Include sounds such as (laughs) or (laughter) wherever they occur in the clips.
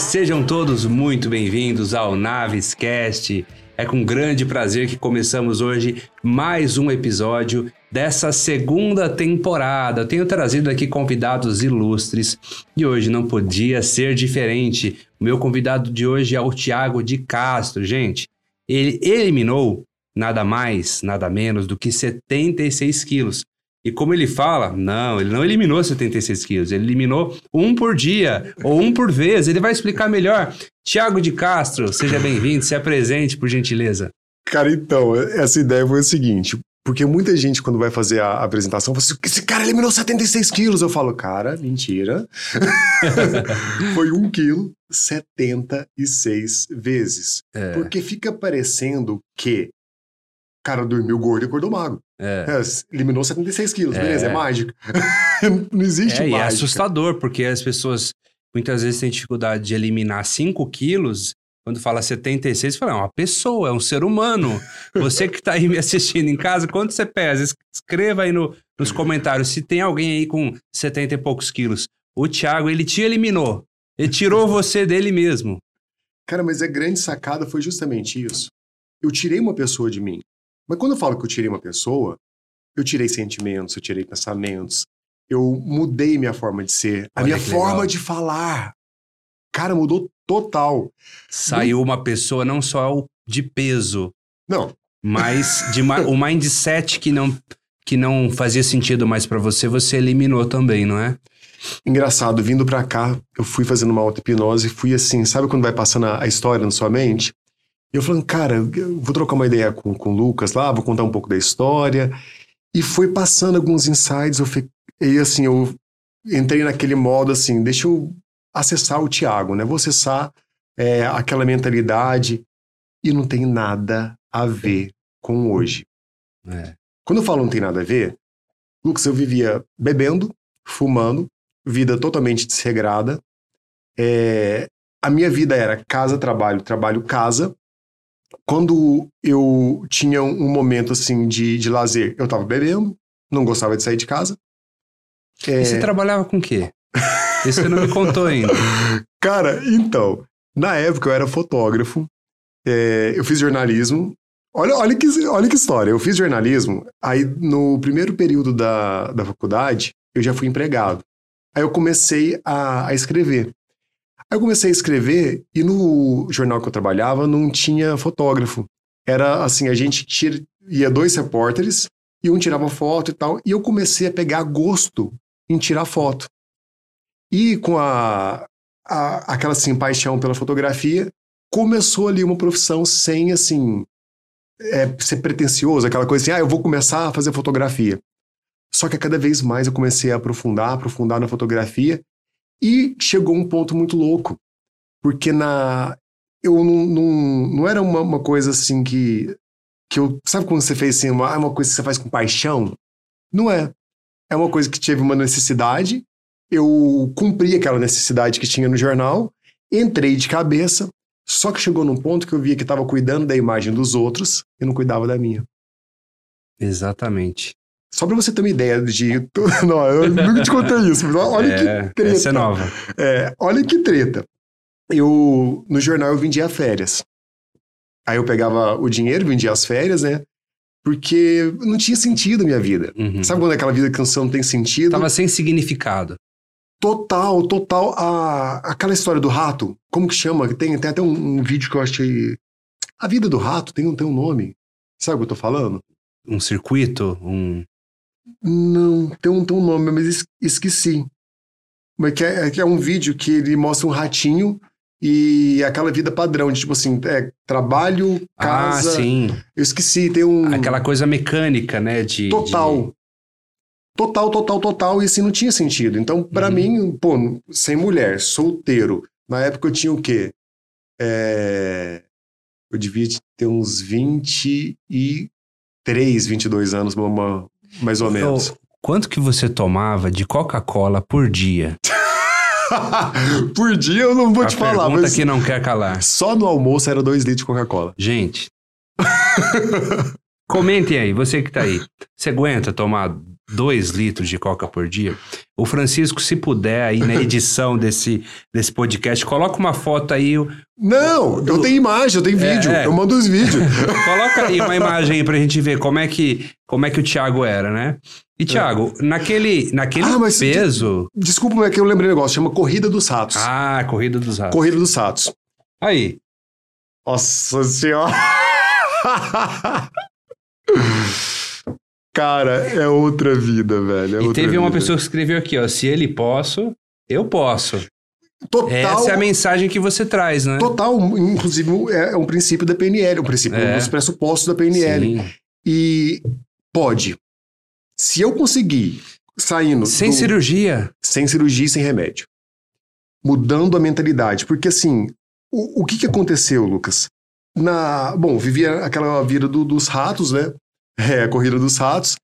sejam todos muito bem-vindos ao Navescast. É com grande prazer que começamos hoje mais um episódio dessa segunda temporada. Tenho trazido aqui convidados ilustres e hoje não podia ser diferente. O meu convidado de hoje é o Tiago de Castro, gente. Ele eliminou nada mais, nada menos do que 76 quilos. E como ele fala, não, ele não eliminou 76 quilos, ele eliminou um por dia ou um por vez. Ele vai explicar melhor. Tiago de Castro, seja bem-vindo, se apresente, por gentileza. Cara, então, essa ideia foi o seguinte: porque muita gente, quando vai fazer a apresentação, fala assim: esse cara eliminou 76 quilos. Eu falo, cara, mentira. (laughs) foi um quilo 76 vezes. É. Porque fica parecendo que cara dormiu gordo e acordou magro. É. É, eliminou 76 quilos, é. beleza, é mágica. (laughs) não existe é, mágica. E é assustador, porque as pessoas muitas vezes têm dificuldade de eliminar 5 quilos. Quando fala 76, fala, é uma pessoa, é um ser humano. Você que está aí me assistindo em casa, quanto você pesa? Escreva aí no, nos comentários se tem alguém aí com 70 e poucos quilos. O Thiago, ele te eliminou. Ele tirou você dele mesmo. Cara, mas a grande sacada foi justamente isso. Eu tirei uma pessoa de mim. Mas quando eu falo que eu tirei uma pessoa, eu tirei sentimentos, eu tirei pensamentos, eu mudei minha forma de ser, a minha forma legal. de falar. Cara, mudou total. Saiu uma pessoa não só de peso. Não. Mas de o mindset que não que não fazia sentido mais para você, você eliminou também, não é? Engraçado, vindo para cá, eu fui fazendo uma auto-hipnose, fui assim, sabe quando vai passando a história na sua mente? E eu falando, cara, eu vou trocar uma ideia com, com o Lucas lá, vou contar um pouco da história. E foi passando alguns insights, eu e assim, eu entrei naquele modo assim, deixa eu acessar o Tiago, né? Vou acessar é, aquela mentalidade e não tem nada a ver com hoje. É. Quando eu falo não tem nada a ver, Lucas, eu vivia bebendo, fumando, vida totalmente desregrada. É, a minha vida era casa, trabalho, trabalho, casa quando eu tinha um momento assim de, de lazer, eu tava bebendo, não gostava de sair de casa. É... E você trabalhava com o quê? Isso você não me contou ainda. (laughs) Cara, então, na época eu era fotógrafo, é, eu fiz jornalismo. Olha, olha, que, olha que história, eu fiz jornalismo, aí no primeiro período da, da faculdade, eu já fui empregado. Aí eu comecei a, a escrever. Aí eu comecei a escrever e no jornal que eu trabalhava não tinha fotógrafo. Era assim, a gente tira, ia dois repórteres e um tirava foto e tal, e eu comecei a pegar gosto em tirar foto. E com a, a aquela assim paixão pela fotografia, começou ali uma profissão sem assim é, ser pretencioso, aquela coisa assim, ah, eu vou começar a fazer fotografia. Só que cada vez mais eu comecei a aprofundar, aprofundar na fotografia e chegou um ponto muito louco, porque na eu não, não, não era uma, uma coisa assim que que eu sabe quando você fez assim uma, uma coisa que você faz com paixão? Não é. É uma coisa que teve uma necessidade, eu cumpri aquela necessidade que tinha no jornal, entrei de cabeça, só que chegou num ponto que eu via que estava cuidando da imagem dos outros e não cuidava da minha. Exatamente. Só pra você ter uma ideia de. (laughs) Não, eu nunca te contei isso, mas olha é, que treta. Essa é nova. É, olha que treta. Eu, no jornal, eu vendia férias. Aí eu pegava o dinheiro, vendia as férias, né? Porque não tinha sentido a minha vida. Uhum. Sabe quando é aquela vida que não tem sentido? Tava sem significado. Total, total. A, aquela história do rato, como que chama? Tem, tem até um, um vídeo que eu achei. A vida do rato tem, tem um nome. Sabe o que eu tô falando? Um circuito? Um. Não, tem um, tem um nome, mas esqueci. Mas que é, é, que é um vídeo que ele mostra um ratinho e aquela vida padrão, de tipo assim, é, trabalho, ah, casa. Ah, sim. Eu esqueci, tem um. Aquela coisa mecânica, né? De, total. De... Total, total, total. E assim não tinha sentido. Então, para uhum. mim, pô, sem mulher, solteiro. Na época eu tinha o quê? É... Eu devia ter uns 23, 22 anos, uma, mais ou menos. Então, quanto que você tomava de Coca-Cola por dia? (laughs) por dia eu não vou A te falar. Mas que não quer calar. Só no almoço era 2 litros de Coca-Cola. Gente. (laughs) Comentem aí, você que tá aí. Você aguenta tomar dois litros de coca por dia? O Francisco, se puder, aí na edição desse, desse podcast, coloca uma foto aí. Não, eu tenho imagem, eu tenho É, vídeo. é. Eu mando os vídeos. (laughs) Coloca aí uma imagem aí pra gente ver como é que, como é que o Thiago era, né? E, Thiago, naquele, naquele Ah, mas- peso. Desculpa, mas é que eu lembrei um negócio. Chama Corrida dos Ratos. Ah, corrida dos ratos. Corrida dos Ratos. Aí. Nossa senhora. (laughs) Cara, é outra vida, velho. é E teve uma vida. pessoa que escreveu aqui, ó. Se ele posso, eu posso. Total, Essa é a mensagem que você traz, né? total, inclusive é um princípio da PNL, um princípio, É. um dos pressupostos da PNL. Sim. E pode. Se eu conseguir saindo Sem do- cirurgia. sem cirurgia e sem remédio, mudando a mentalidade, porque assim, o, o que que aconteceu, Lucas? Na, bom, vivia aquela vida do- dos ratos, né? É, a corrida dos ratos.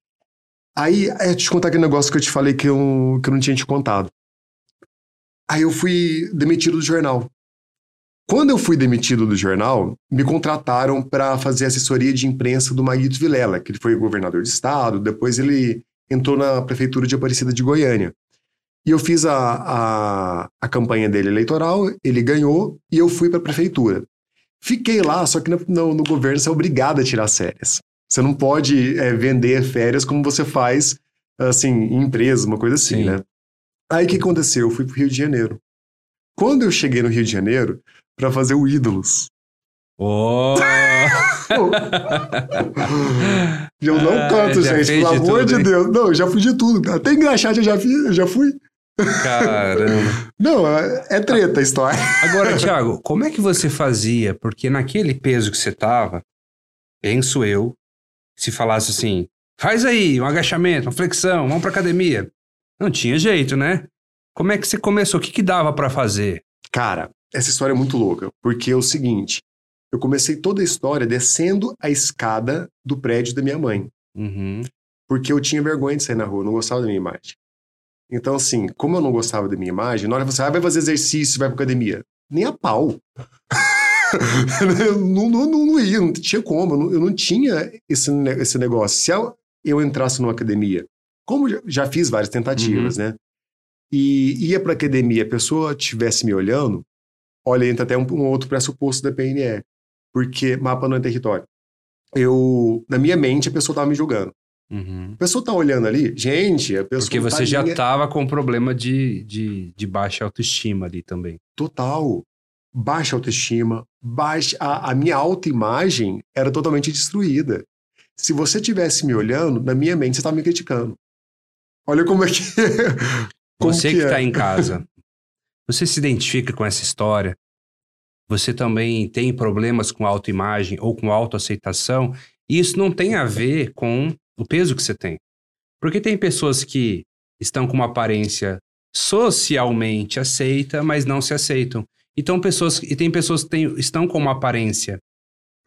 Aí, é, te contar aquele negócio que eu te falei que eu, que eu não tinha te contado. Aí eu fui demitido do jornal. Quando eu fui demitido do jornal, me contrataram para fazer assessoria de imprensa do Maguito Vilela, que ele foi governador de estado, depois ele entrou na prefeitura de Aparecida de Goiânia. E eu fiz a, a, a campanha dele eleitoral, ele ganhou e eu fui para a prefeitura. Fiquei lá, só que no, no- no governo você é obrigado a tirar férias. Você não pode é, vender férias como você faz, assim, em empresa, uma coisa assim, Sim. né? Aí o que aconteceu? Eu fui pro Rio de Janeiro. Quando eu cheguei no Rio de Janeiro para fazer o Ídolos, Oh! (laughs) eu não Ah, canto, já gente, pelo amor tudo, de? Deus. Não, eu já fui de tudo. Até engraxate eu já, fiz, eu já fui. Caramba. Não, é, é treta a história. Agora, (laughs) Thiago, como é que você fazia? Porque naquele peso que você tava, penso eu, se falasse assim, faz aí um agachamento, uma flexão, vamos pra academia. Não tinha jeito, né? Como é que você começou? O que, que dava pra fazer? Cara, essa história é muito louca, porque é o seguinte: eu comecei toda a história descendo a escada do prédio da minha mãe, Uhum. porque eu tinha vergonha de sair na rua, não gostava da minha imagem. Então, assim, como eu não gostava da minha imagem, na hora que você ah, vai fazer exercício, vai pra academia, nem a pau. (laughs) eu não, não, não, ia, não tinha como, eu não, eu não tinha esse, esse negócio. Se eu, eu entrasse numa academia, como já, já fiz várias tentativas, né? E ia pra academia, a pessoa estivesse me olhando, olha, entra até um, um outro pressuposto da PNE, porque mapa não é território. Eu, na minha mente, a pessoa tava me julgando. Uhum. A pessoa tá olhando ali, gente, a pessoa Porque tá você já linha- tava com problema de, de, de baixa autoestima ali também. total. Baixa autoestima, baixa a, a minha autoimagem era totalmente destruída. Se você tivesse me olhando, na minha mente você tá me criticando. Olha como é que (laughs) como Você que, é. tá em casa, você se identifica com essa história? Você também tem problemas com autoimagem ou com autoaceitação? Isso não tem a ver com o peso que você tem. Porque tem pessoas que estão com uma aparência socialmente aceita, mas não se aceitam. Então, pessoas, e tem pessoas que têm- estão com uma aparência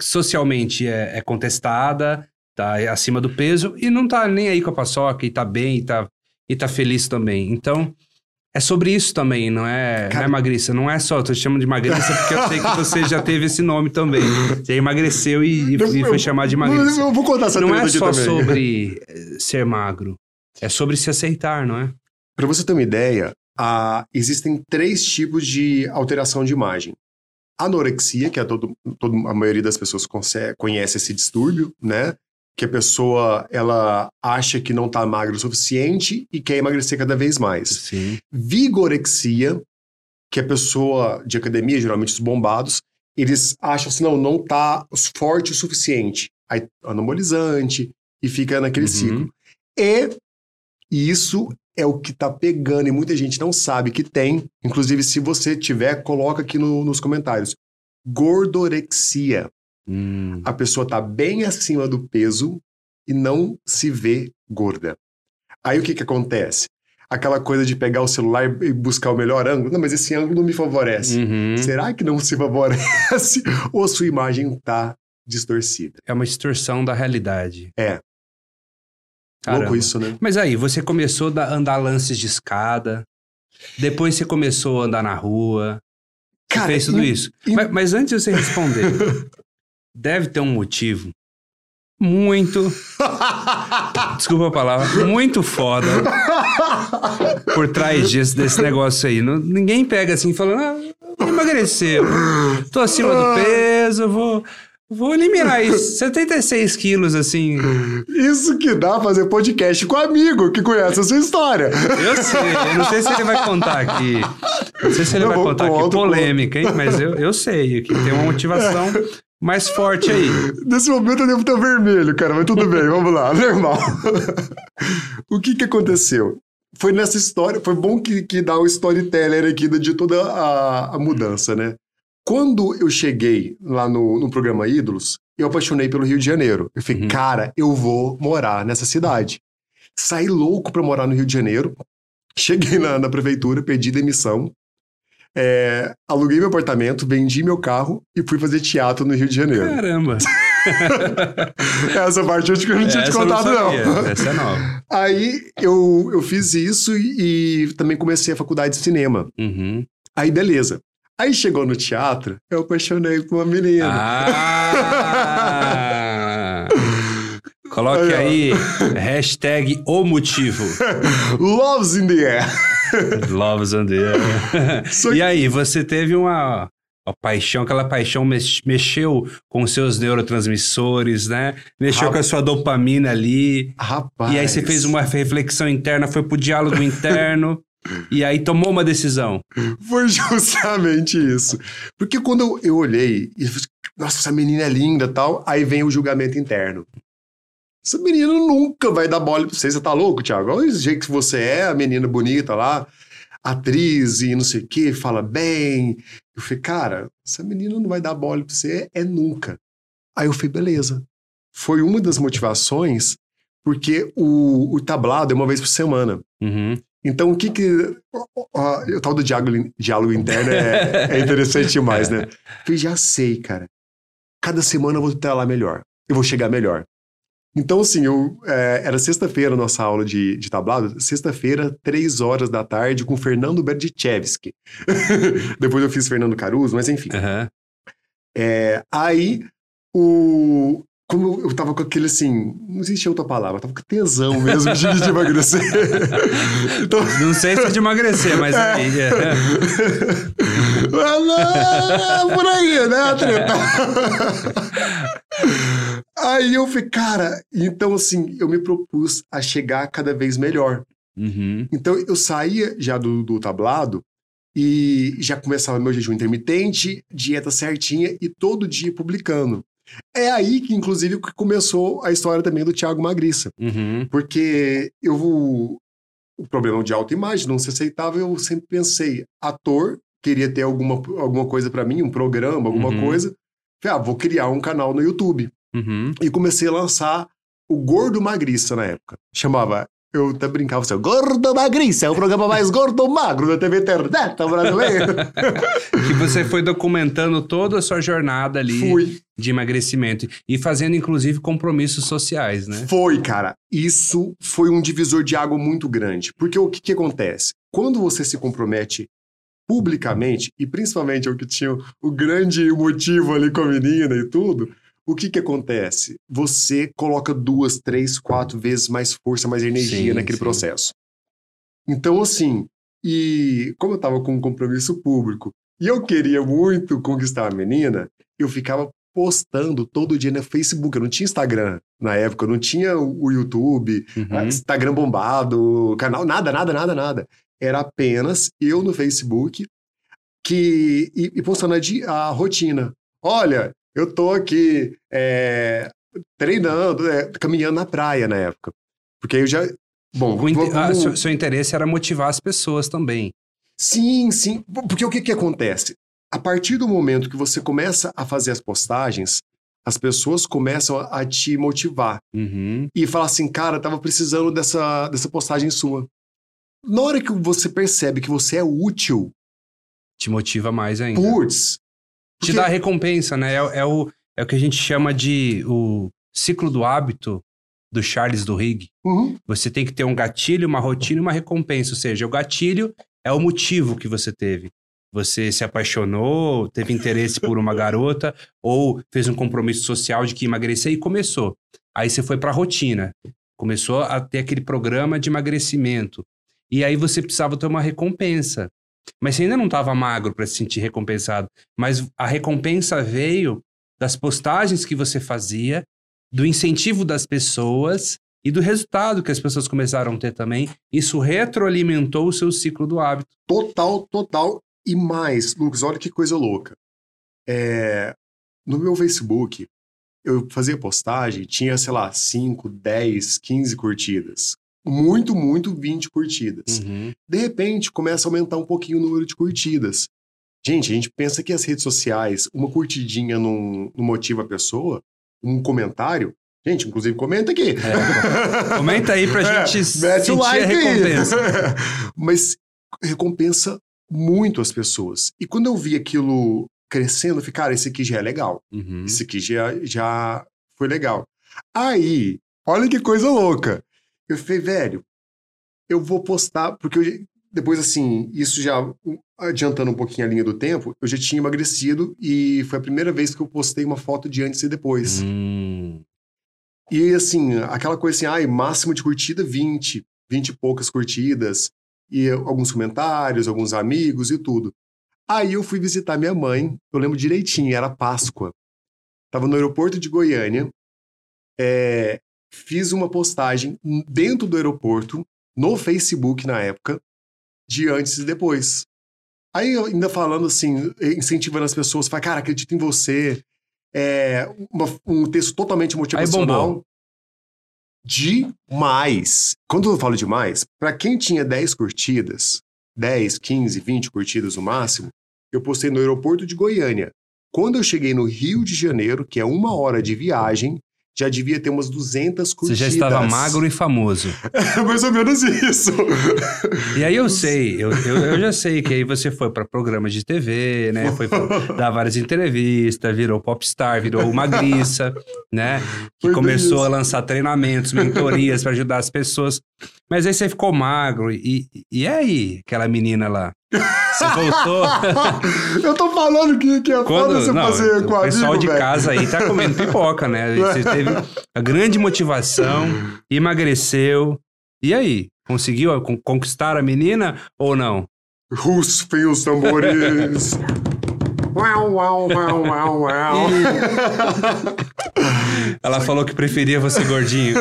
socialmente é, é contestada, tá acima do peso, e não tá nem aí com a paçoca, e tá bem, e tá, e tá feliz também. Então, é sobre isso também, não é, não Cara- é magriça. Não é só, eu te chamando de magriça porque eu sei que você já teve esse nome também. Você emagreceu e, e- Eu- e foi chamado de magriça. Eu vou contar essa Não é só também. sobre (laughs) eh, ser magro. É sobre se aceitar, não é? Para você ter uma ideia, existem três tipos de alteração de imagem. Anorexia, que é todo, todo, a maioria das pessoas conhece esse distúrbio, né? Que a pessoa ela acha que não está magra o suficiente e quer emagrecer cada vez mais. Sim. Vigorexia, que a pessoa de academia, geralmente os bombados, eles acham assim, não, não tá forte o suficiente. Aí anabolizante e fica naquele Uhum. ciclo. E isso é o que tá pegando e muita gente não sabe que tem. Inclusive, se você tiver, coloca aqui no- nos comentários. Gordorexia. Hum. A pessoa tá bem acima do peso e não se vê gorda. Aí o que que acontece? Aquela coisa de pegar o celular e buscar o melhor ângulo. Não, mas esse ângulo não me favorece. Uhum. Será que não se favorece? (laughs) Ou sua imagem tá distorcida? É uma distorção da realidade. É. Caramba. Louco isso, né? Mas aí, você começou a andar lances de escada, depois você começou a andar na rua, você fez tudo isso. Mas, mas antes de você responder, (laughs) deve ter um motivo muito. (laughs) Desculpa a palavra. Muito foda. Por trás disso, desse negócio aí. Não- ninguém pega assim falando, ah, vou emagrecer. Tô acima do peso, vou. Vou eliminar isso. 76 quilos, assim. Isso que dá fazer podcast com amigo que conhece a sua história. Eu sei. Eu não sei se ele vai contar aqui. Não sei se ele Eu vai vou- contar aqui. conto, Polêmica, hein? Mas eu, eu sei que tem uma motivação mais forte aí. Nesse momento eu devo estar vermelho, cara, mas tudo bem, vamos lá, (laughs) normal. o que que aconteceu? Foi nessa história, foi bom que, que dá o storyteller aqui de toda a, a mudança, né? Quando eu cheguei lá no, no programa Ídolos, eu apaixonei pelo Rio de Janeiro. Eu falei, Uhum. cara, eu vou morar nessa cidade. Saí louco pra morar no Rio de Janeiro. Cheguei na, na prefeitura, pedi demissão. É, aluguei meu apartamento, vendi meu carro e fui fazer teatro no Rio de Janeiro. Caramba. (laughs) Essa parte eu acho que eu não tinha te Essa eu contado, não. sabia. Essa é nova. Aí eu, eu fiz isso e, e também comecei a faculdade de cinema. Uhum. Aí beleza. Aí chegou no teatro, eu apaixonei por uma menina. Ah! Coloque aí, hashtag o motivo. (laughs) Loves in the air. Loves on the air. E aí, você teve uma, paixão, aquela paixão mex- mexeu com seus neurotransmissores, né? Mexeu Rap- com a sua dopamina ali. Rapaz. E aí você fez uma reflexão interna, foi pro diálogo interno. (laughs) e aí tomou uma decisão. Foi justamente isso. Porque quando eu, eu olhei e falei, nossa, essa menina é linda e tal, aí vem o julgamento interno. Essa menina nunca vai dar bola pra você. Você tá louco, Thiago? Olha o jeito que você é, a menina bonita lá, atriz e não sei o quê, fala bem. Eu falei, cara, essa menina não vai dar bola pra você, é nunca. Aí eu falei, beleza. Foi uma das motivações, porque o, o tablado é uma vez por semana. Uhum. Então, o que que... ó, ó, O tal do diálogo, diálogo interno é, é interessante demais, né? (laughs) Eu já sei, cara. Cada semana eu vou estar lá melhor. Eu vou chegar melhor. Então, assim, eu, é, era sexta-feira a nossa aula de, de tablado. Sexta-feira, três horas da tarde, com Fernando Berdichevski. (laughs) Depois eu fiz Fernando Caruso, mas enfim. Aham. É, aí, o... Como eu, tava com aquele assim... Não existe outra palavra. Eu tava com tesão mesmo de, de emagrecer. (laughs) então, Não sei se é de emagrecer, mas aí. é. Ah, por aí, né, (laughs) treta? Aí eu falei, cara, então assim, eu me propus a chegar cada vez melhor. Uhum. Então eu saía já do, do tablado e já começava meu jejum intermitente, dieta certinha e todo dia publicando. É aí que, inclusive, que começou a história também do Thiago Magriça. Uhum. Porque eu. O problema de autoimagem não se aceitava, eu sempre pensei, ator, queria ter alguma, alguma coisa pra mim, um programa, alguma Uhum. coisa. Falei, ah, vou criar um canal no YouTube. Uhum. E comecei a lançar o Gordo Magriça na época. Chamava. Eu até brincava assim, Gordo Magriça, é o programa mais gordo magro da TV Internet brasileira. (laughs) Que você foi documentando toda a sua jornada ali Fui. de emagrecimento e fazendo, inclusive, compromissos sociais, né? Foi, cara. Isso foi um divisor de água muito grande. Porque o que, que acontece? Quando você se compromete publicamente, e principalmente o que tinha o grande motivo ali com a menina e tudo, o que, que acontece? Você coloca duas, três, quatro vezes mais força, mais energia Sim, naquele sim. processo. Então, assim, e como eu tava com um compromisso público e eu queria muito conquistar a menina, eu ficava postando todo dia no Facebook. Eu não tinha Instagram na época, eu não tinha o YouTube, Uhum. Instagram bombado, canal, nada, nada, nada, nada. Era apenas eu no Facebook que e, e postando a, a rotina. Olha, eu tô aqui é, treinando, é, caminhando na praia na época. Porque eu já. Bom, O ah, seu, seu interesse era motivar as pessoas também. Sim, sim. Porque o que, que acontece? A partir do momento que você começa a fazer as postagens, as pessoas começam a, a te motivar. Uhum. E falar assim, cara, tava precisando dessa, dessa postagem sua. Na hora que você percebe que você é útil, Te motiva mais ainda. putz. Te porque- dá recompensa, né? É, é o, é o que a gente chama de o ciclo do hábito do Charles Duhigg. Uhum, Você tem que ter um gatilho, uma rotina e uma recompensa. Ou seja, o gatilho é o motivo que você teve. Você se apaixonou, teve interesse por uma garota, ou fez um compromisso social de que emagrecer e começou. Aí você foi para a rotina. Começou a ter aquele programa de emagrecimento. E aí você precisava ter uma recompensa. Mas você ainda não estava magro para se sentir recompensado. Mas a recompensa veio das postagens que você fazia, do incentivo das pessoas e do resultado que as pessoas começaram a ter também. Isso retroalimentou o seu ciclo do hábito. Total, total. E mais, Lucas, olha que coisa louca. É, no meu Facebook, eu fazia postagem, tinha, sei lá, 5, 10, 15 curtidas. Muito, muito 20 curtidas. Uhum. De repente, começa a aumentar um pouquinho o número de curtidas. Gente, a gente pensa que as redes sociais, uma curtidinha não, não motiva a pessoa, um comentário. Gente, inclusive, comenta aqui. É, comenta aí pra (laughs) É, gente mete sentir like a recompensa. (laughs) Mas recompensa muito as pessoas. E quando eu vi aquilo crescendo, eu falei, cara, esse aqui já é legal. Uhum. Esse aqui já, já foi legal. Aí, olha que coisa louca. Eu falei, velho, eu vou postar, porque eu, depois, assim, isso já adiantando um pouquinho a linha do tempo, eu já tinha emagrecido e foi a primeira vez que eu postei uma foto de antes e depois. Hum. E assim, aquela coisa assim, ai, máximo de curtida 20, 20 e poucas curtidas, e alguns comentários, alguns amigos e tudo. Aí eu fui visitar minha mãe, eu lembro direitinho, era Páscoa. Tava no aeroporto de Goiânia, é, fiz uma postagem dentro do aeroporto, no Facebook na época, de antes e depois. Aí ainda falando assim, incentivando as pessoas, fala, cara, acredito em você. É, uma- um texto totalmente motivacional. Demais. Quando eu falo demais, pra quem tinha 10 curtidas, 10, 15, 20 curtidas no máximo, eu postei no aeroporto de Goiânia. Quando eu cheguei no Rio de Janeiro, que é uma hora de viagem, já devia ter umas 200 Você curtidas. já estava magro e famoso. É (laughs) mais ou menos isso. E aí eu sei, eu, eu, eu já sei que aí você foi para programas de TV, né? Foi pra (laughs) dar várias entrevistas, virou popstar, virou magriça, né? Que Foi começou isso. a lançar treinamentos, mentorias para ajudar as pessoas. Mas aí você ficou magro. E, e aí, aquela menina lá? Você voltou? (laughs) eu tô falando que, que é foda Quando, você não, fazer com o pessoal amigo, de velho. casa aí tá comendo pipoca, né? Você (laughs) teve a grande motivação, emagreceu. E aí? Conseguiu con- conquistar a menina ou não? Rufem os tambores. (laughs) uau, uau, uau, uau, uau. Ela falou que preferia você gordinho.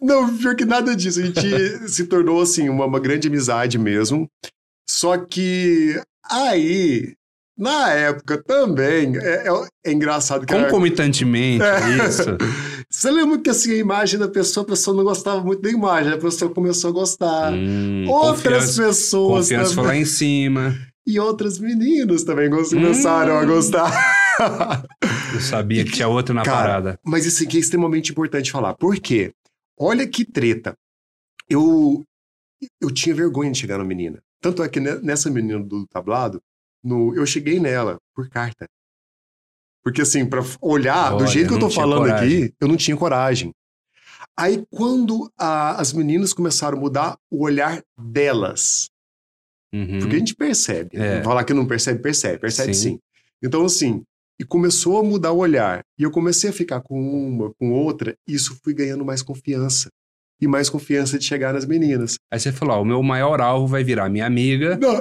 Não, pior que nada disso. A gente se tornou, assim, uma, uma grande amizade mesmo. Só que aí, na época também, é, é- é engraçado que... a- Concomitantemente, É. isso. (laughs) Você lembra que, assim, a imagem da pessoa, a pessoa não gostava muito da imagem, a pessoa começou a gostar. Hum, Outras confiança, pessoas confiança foi também. lá em cima. E outras meninas também começaram a Hum. gostar. Eu sabia que tinha outro na Cara, parada. Mas isso aqui é extremamente importante falar. Por quê? Olha que treta. Eu, eu tinha vergonha de chegar na menina. Tanto é que ne- nessa menina do tablado, no, eu cheguei nela por carta. Porque assim, pra olhar do Olha, jeito que eu tô falando coragem. aqui, eu não tinha coragem. Aí quando a- as meninas começaram a mudar o olhar delas, Uhum. porque a gente percebe. É. Falar que não percebe, percebe, percebe Sim. sim. Então, assim, e começou a mudar o olhar. E eu comecei a ficar com uma, com outra, e isso fui ganhando mais confiança. E mais confiança de chegar nas meninas. Aí você falou: ó, o meu maior alvo vai virar minha amiga Não,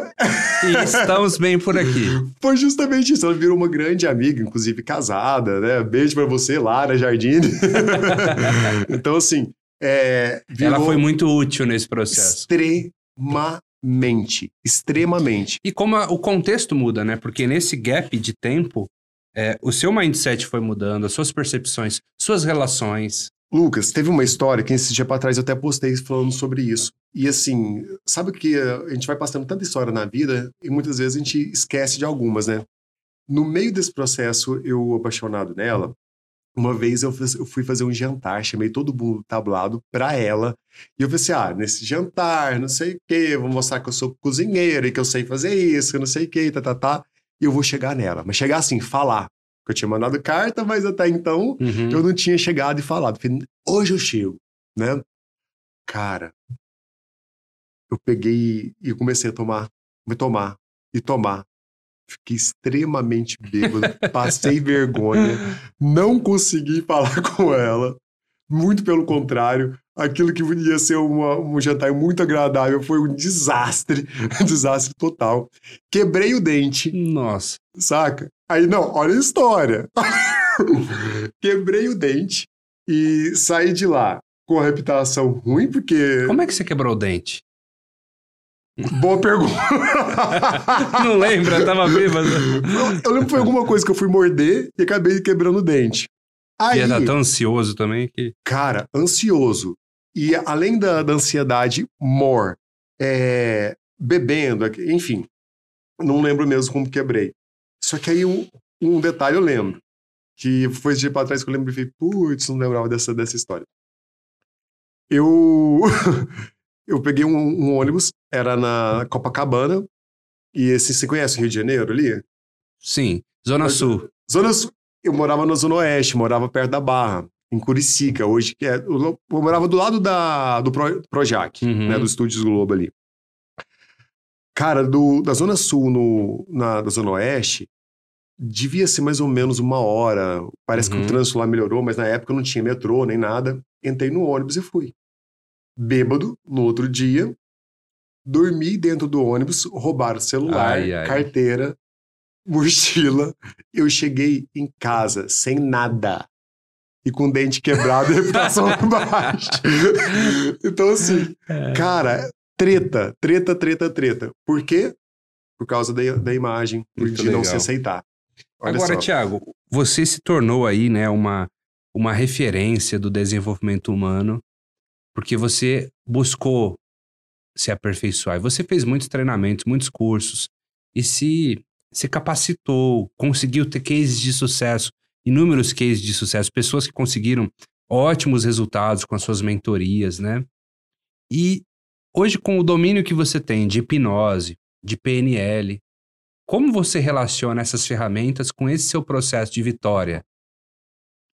e estamos bem por aqui. (laughs) foi justamente isso. Ela virou uma grande amiga, inclusive casada, né? Beijo pra você, Lara Jardine. (laughs) então, assim, é, Ela foi muito útil nesse processo. extremamente, extremamente. E como a- o contexto muda, né? Porque nesse gap de tempo, é, o seu mindset foi mudando, as suas percepções, suas relações. Lucas, teve uma história que esse dia pra trás eu até postei falando sobre isso. E assim, sabe que a gente vai passando tanta história na vida e muitas vezes a gente esquece de algumas, né? No meio desse processo, eu apaixonado nela, uma vez eu, fui fazer um jantar, chamei todo mundo tablado pra ela. E eu falei assim: ah, nesse jantar, não sei o quê, vou mostrar que eu sou cozinheira e que eu sei fazer isso, não sei o quê, tá, tá, tá. E eu vou chegar nela. Mas chegar assim, falar. Porque eu tinha mandado carta, mas até então Uhum. eu não tinha chegado e falado. Hoje eu chego, né? Cara, eu peguei e comecei a tomar, me tomar e tomar. Fiquei extremamente bêbado, (laughs) passei vergonha, não consegui falar (laughs) com ela, Muito pelo contrário, aquilo que ia ser uma, um jantar muito agradável foi um desastre, (laughs) um desastre total. Quebrei o dente. Nossa. Saca? Aí, não, olha a história. (laughs) Quebrei o dente e saí de lá com a reputação ruim, porque. Como é que você quebrou o dente? Boa pergunta. (laughs) Não lembra? Tava bêbado. Eu lembro que foi alguma coisa que eu fui morder e acabei quebrando o dente. Aí, e tá tão ansioso também que. Cara, ansioso. E além da, da ansiedade, more. É, bebendo, enfim. Não lembro mesmo como quebrei. Só que aí um, um detalhe eu lembro. Que foi esse dia pra trás que eu lembro e falei, putz, não lembrava dessa, dessa história. Eu. (laughs) eu peguei um, um, ônibus, era na Copacabana. E esse, você conhece o Rio de Janeiro ali? Sim, Zona Mas, Sul. Zona Sul. Eu morava na Zona Oeste, morava perto da Barra, em Curicica, hoje que é. Eu morava do lado da, do Pro, Projac, uhum. né? Do Estúdios Globo ali. Cara, do, da Zona Sul no, na, da Zona Oeste, devia ser mais ou menos uma hora. Parece uhum. que o uhum. trânsito lá melhorou, mas na época não tinha metrô nem nada. Entrei no ônibus e fui. Bêbado, no outro dia, dormi dentro do ônibus, roubaram celular, ai, ai. carteira, mochila. Eu cheguei em casa sem nada. E com dente quebrado e reputação baixa. (laughs) então, assim, é. cara, treta, treta, treta, treta. Por quê? Por causa da, da imagem, Muito de legal. não se aceitar. Olha Agora, Tiago, você se tornou aí, né, uma, uma referência do desenvolvimento humano, porque você buscou se aperfeiçoar. E você fez muitos treinamentos, muitos cursos, e se, se capacitou, conseguiu ter cases de sucesso, inúmeros cases de sucesso, pessoas que conseguiram ótimos resultados com as suas mentorias, né? E hoje, com o domínio que você tem de hipnose, de PNL, como você relaciona essas ferramentas com esse seu processo de vitória?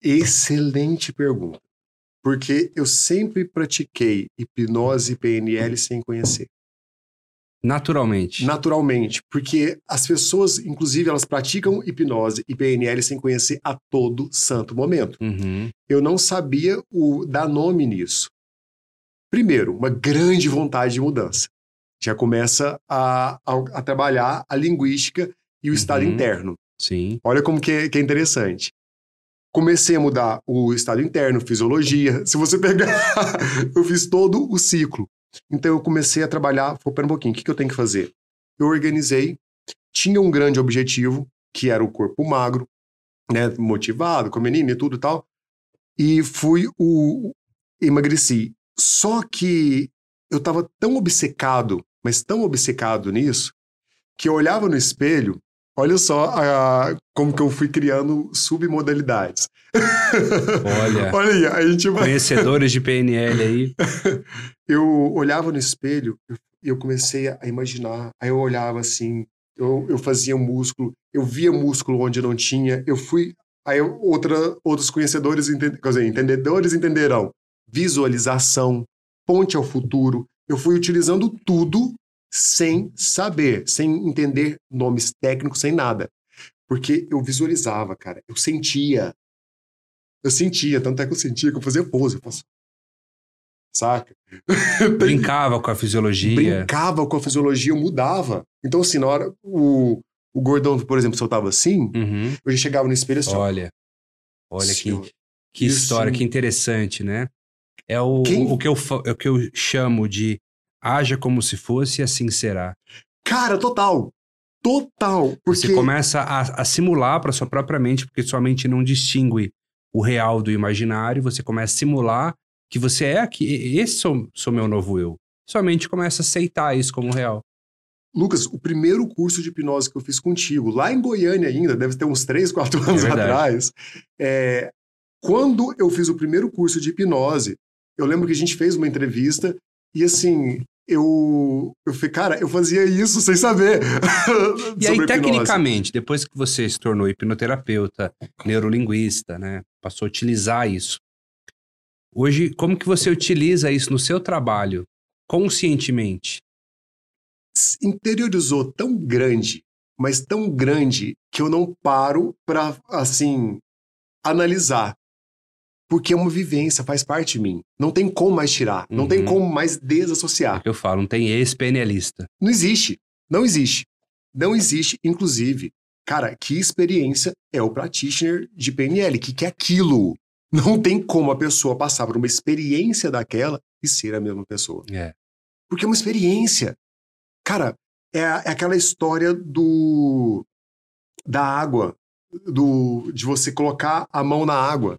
Excelente pergunta. Porque eu sempre pratiquei hipnose e PNL sem conhecer. Naturalmente. Naturalmente. Porque as pessoas, inclusive, elas praticam hipnose e PNL sem conhecer a todo santo momento. Uhum. Eu não sabia o dar nome nisso. Primeiro, uma grande vontade de mudança já começa a, a, a trabalhar a linguística e o uhum. estado interno. Sim. Olha como que é, que é interessante. Comecei a mudar o estado interno, fisiologia. (laughs) Se você pegar, (laughs) eu fiz todo o ciclo. Então eu comecei a trabalhar, vou um pouquinho, o que, que eu tenho que fazer? Eu organizei, tinha um grande objetivo, que era o corpo magro, né, motivado, com a menina e tudo e tal, e fui o emagreci. Só que eu estava tão obcecado, mas tão obcecado nisso, que eu olhava no espelho, olha só a, como que eu fui criando submodalidades. Olha, (laughs) olha aí, a gente vai... conhecedores de PNL aí. (laughs) eu olhava no espelho e eu comecei a imaginar, aí eu olhava assim, eu, eu fazia músculo, eu via músculo onde não tinha, eu fui Aí outra, outros conhecedores, entend, quer dizer, entendedores entenderão. Visualização, ponte ao futuro. Eu fui utilizando tudo sem saber, sem entender nomes técnicos, sem nada. Porque eu visualizava, cara. Eu sentia. Eu sentia, tanto é que eu sentia que eu fazia pose. Eu faço... Saca? (laughs) Brincava com a fisiologia. Brincava com a fisiologia, eu mudava. Então, assim, na hora. O, o gordão, por exemplo, soltava assim, uhum. eu já chegava no espelho assim. Olha. Olha que, que história, que interessante, né? É o, o, que eu, é o que eu chamo de haja como se fosse e assim será. Cara, total. Total. Porque... Você começa a, a simular para sua própria mente, porque sua mente não distingue o real do imaginário, você começa a simular que você é aqui, esse sou, sou meu novo eu. Sua mente começa a aceitar isso como real. Lucas, o primeiro curso de hipnose que eu fiz contigo, lá em Goiânia ainda, deve ter uns 3, 4 (laughs) anos é atrás, é, quando eu fiz o primeiro curso de hipnose, eu lembro que a gente fez uma entrevista e assim, eu, eu falei, cara, eu fazia isso sem saber. (laughs) e aí, tecnicamente, depois que você se tornou hipnoterapeuta, neurolinguista, né? Passou a utilizar isso. Hoje, como que você utiliza isso no seu trabalho, conscientemente? Interiorizou tão grande, mas tão grande, que eu não paro para, assim, analisar. Porque é uma vivência, faz parte de mim. Não tem como mais tirar. Não tem Uhum. como mais desassociar. Eu falo, não tem ex-PNLista. Não existe. Não existe. Não existe, inclusive. Cara, que experiência é o practitioner de PNL? Que que é aquilo? Não tem como a pessoa passar por uma experiência daquela e ser a mesma pessoa. É. Porque é uma experiência. Cara, é, é aquela história do da água, do de você colocar a mão na água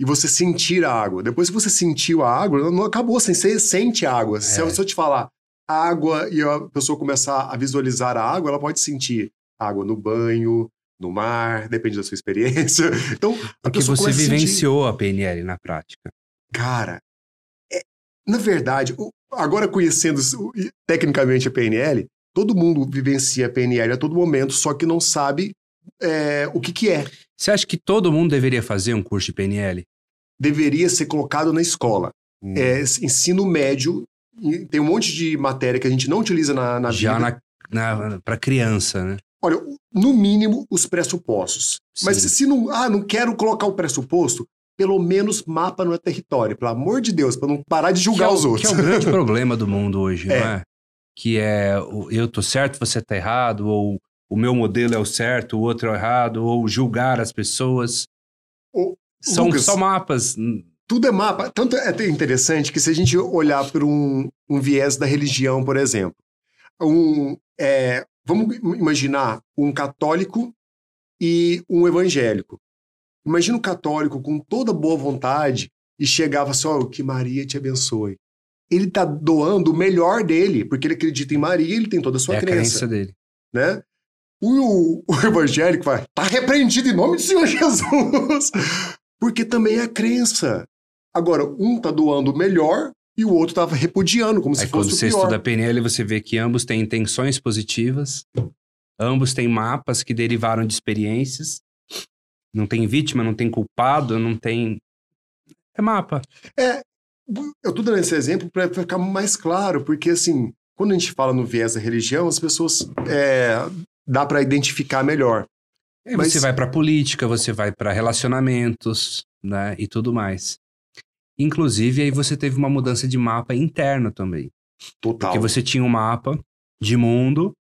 e você sentir a água. Depois que você sentiu a água, não- não acabou, assim, você sente a água. Se, eu, É. se eu te falar água e a pessoa começar a visualizar a água, ela pode sentir água no banho, no mar, (laughs) depende da sua experiência. Então, a Porque pessoa você começa a sentir- vivenciou a PNL na prática. Cara, é- na verdade, agora conhecendo tecnicamente a PNL, todo mundo vivencia a PNL a todo momento, só que não sabe é, o que, que é. Você acha que todo mundo deveria fazer um curso de PNL? Deveria ser colocado na escola. Hum. É, ensino médio, tem um monte de matéria que a gente não utiliza na, na Já vida. na, na, pra criança, né? Olha, no mínimo, os pressupostos. Mas Sim. se não, ah, não quero colocar o pressuposto, pelo menos mapa no território, pelo amor de Deus, para não parar de julgar é, os o- outros. Que é o grande (laughs) problema do mundo hoje, É. não é? Que é eu tô certo, você tá errado, ou o meu modelo é o certo, o outro é o errado, ou julgar as pessoas. Ô, São Lucas, só mapas. tudo é mapa. Tanto é até interessante que se a gente olhar por um, um viés da religião, por exemplo, um, é, vamos imaginar um católico e um evangélico. Imagina um católico com toda boa vontade e chegava assim, ó, que Maria te abençoe. Ele tá doando o melhor dele, porque ele acredita em Maria, ele tem toda a sua é a crença, crença dele. né? O, o evangélico vai, tá repreendido em nome do Senhor Jesus. Porque também é a crença. Agora, um tá doando melhor e o outro tava repudiando, como se Aí quando fosse o você pior. estuda PNL, você vê que ambos têm intenções positivas, ambos têm mapas que derivaram de experiências. Não tem vítima, não tem culpado, não tem. É mapa. Eu tô dando esse exemplo para ficar mais claro, porque assim, quando a gente fala no viés da religião, as pessoas é, dá para identificar melhor. Aí Mas- você vai pra política, você vai pra relacionamentos, né? E tudo mais. Inclusive, aí você teve uma mudança de mapa interno também. Total. Porque você tinha um mapa de mundo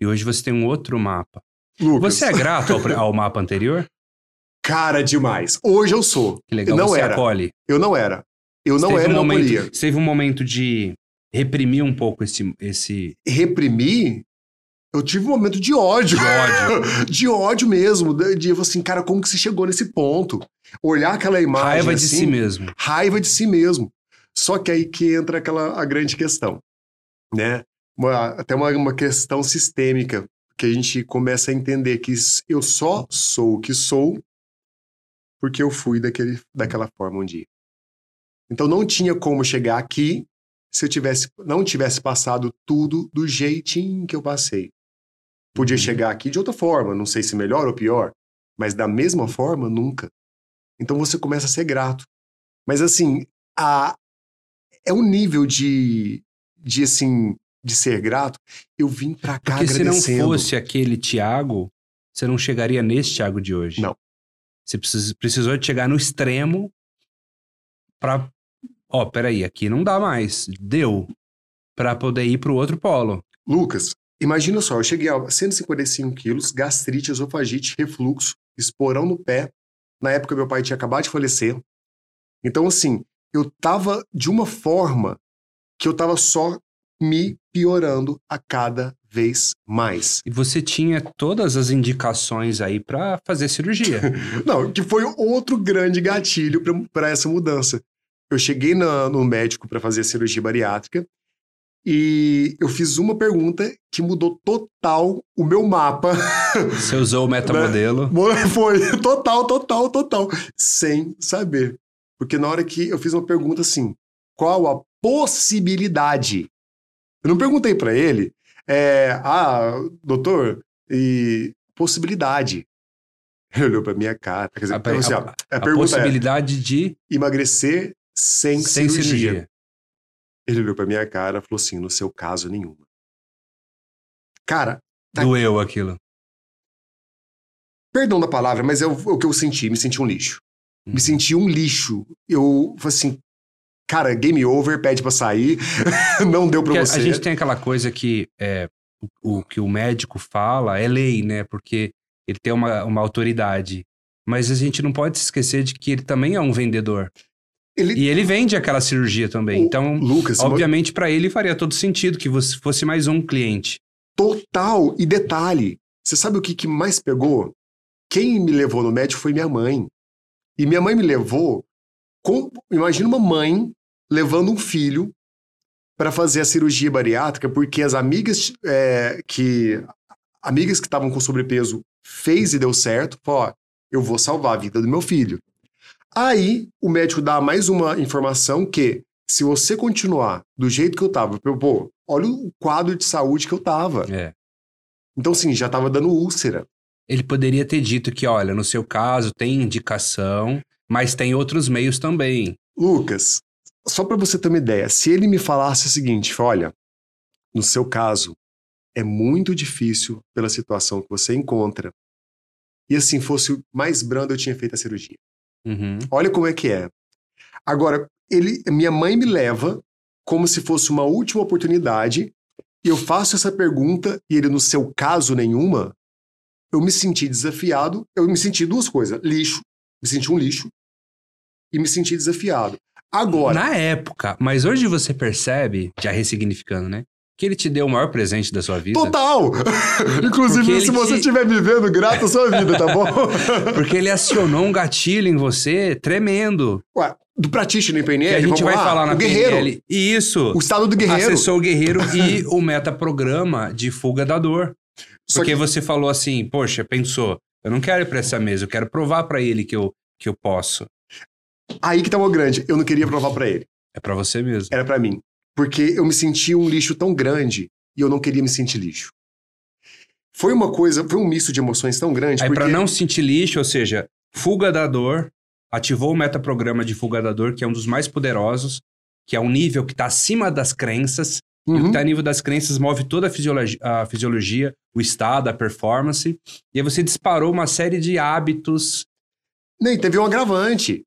e hoje você tem um outro mapa. Lucas, Você é grato ao, ao mapa anterior? cara demais. Hoje eu sou. Que legal, Não você era. acolhe. Eu não era. Eu Você não era um e não momento, polia. Você teve um momento de reprimir um pouco esse, esse Reprimir, eu tive um momento de ódio. de ódio. (laughs) de ódio mesmo. De, de assim, cara, como que você chegou nesse ponto? Olhar aquela imagem. Raiva de assim, si mesmo. raiva de si mesmo. Só que aí que entra aquela a grande questão, né? Uma- até uma, uma questão sistêmica, que a gente começa a entender que eu só sou o que sou porque eu fui daquele, daquela forma um dia. Então não tinha como chegar aqui se eu tivesse, não tivesse passado tudo do jeitinho que eu passei. Podia Uhum. chegar aqui de outra forma, não sei se melhor ou pior, mas da mesma forma, nunca. Então você começa a ser grato. Mas assim, a, é um nível de, de assim, de ser grato. Eu vim pra cá Porque se não agradecendo. fosse aquele Tiago, você não chegaria nesse Tiago de hoje. Não. Você precis- precisou de chegar no extremo pra. Ó, peraí, aqui não dá mais. Deu. Pra poder ir pro outro polo. Lucas, imagina só, eu cheguei a 155 quilos, gastrite, esofagite, refluxo, esporão no pé. Na época, meu pai tinha acabado de falecer. Então, assim, eu tava de uma forma que eu tava só me piorando a cada vez mais. E você tinha todas as indicações aí pra fazer cirurgia. (laughs) Não, que foi outro grande gatilho para essa mudança. Eu cheguei na- no médico para fazer cirurgia bariátrica e eu fiz uma pergunta que mudou total o meu mapa. você usou o (laughs) metamodelo. Foi (laughs) total, total, total, sem saber. Porque na hora que eu fiz uma pergunta assim, qual a possibilidade? Eu não perguntei para ele, é, ah, doutor, e possibilidade. Ele olhou pra minha cara. Quer dizer, A, então, assim, a- a, a pergunta é possibilidade de emagrecer sem, sem cirurgia. cirurgia. Ele olhou pra minha cara e falou assim: no seu caso, nenhuma. Cara, Tá. Doeu aquilo. perdão da palavra, mas é o, o que eu senti, me senti um lixo. Me senti um lixo. Eu falei assim, cara, game over, pede pra sair, (laughs) não deu pra Porque você. a gente tem aquela coisa que é, o, o que o médico fala é lei, né? Porque ele tem uma, uma autoridade. Mas a gente não pode se esquecer de que ele também é um vendedor. Ele, E ele vende aquela cirurgia também. O- Então, Lucas, obviamente, para ele faria todo sentido que você fosse mais um cliente. total. E detalhe, você sabe o que, que mais pegou? Quem me levou no médico foi minha mãe. E minha mãe me levou com. Imagina uma mãe levando um filho para fazer a cirurgia bariátrica, porque as amigas é, que. Amigas que estavam com sobrepeso fez e deu certo, ó, eu vou salvar a vida do meu filho. Aí o médico dá mais uma informação que se você continuar do jeito que eu tava, pô, olha o quadro de saúde que eu tava. É. Então, assim, já tava dando úlcera. Ele poderia ter dito que, olha, no seu caso tem indicação, mas tem outros meios também. Lucas, só para você ter uma ideia, se ele me falasse o seguinte, olha, no seu caso, é muito difícil pela situação que você encontra, e assim fosse mais brando, eu tinha feito a cirurgia. Uhum. Olha como é que é. Agora, ele, minha mãe me leva como se fosse uma última oportunidade, e eu faço essa pergunta, e ele, no seu caso nenhuma, eu me senti desafiado, eu me senti duas coisas, lixo, me senti um lixo, e me senti desafiado. Agora, Na época, mas hoje você percebe, já ressignificando, né? Que ele te deu o maior presente da sua vida. total! (laughs) Inclusive, se você te- estiver vivendo, grata a sua vida, tá bom? (laughs) Porque ele acionou um gatilho em você tremendo. Ué, do pratitioner PNL, que a gente vai lá, falar na o guerreiro, PNL. E isso. o estado do guerreiro. Acessou o guerreiro e o metaprograma de fuga da dor. Só Porque que- você falou assim, poxa, pensou, eu não quero ir pra essa mesa, eu quero provar pra ele que eu, que eu posso. Aí que tava o grande, eu não queria provar pra ele. É pra você mesmo. era pra mim. Porque eu me sentia um lixo tão grande e eu não queria me sentir lixo. Foi uma coisa, foi um misto de emoções tão grande. Aí porque... pra não sentir lixo, ou seja, fuga da dor, ativou o metaprograma de fuga da dor, que é um dos mais poderosos, que é um nível que tá acima das crenças, E o Uhum. que tá a nível das crenças move toda a fisiologia, a fisiologia, o estado, a performance. E aí você disparou uma série de hábitos. Nem teve um agravante.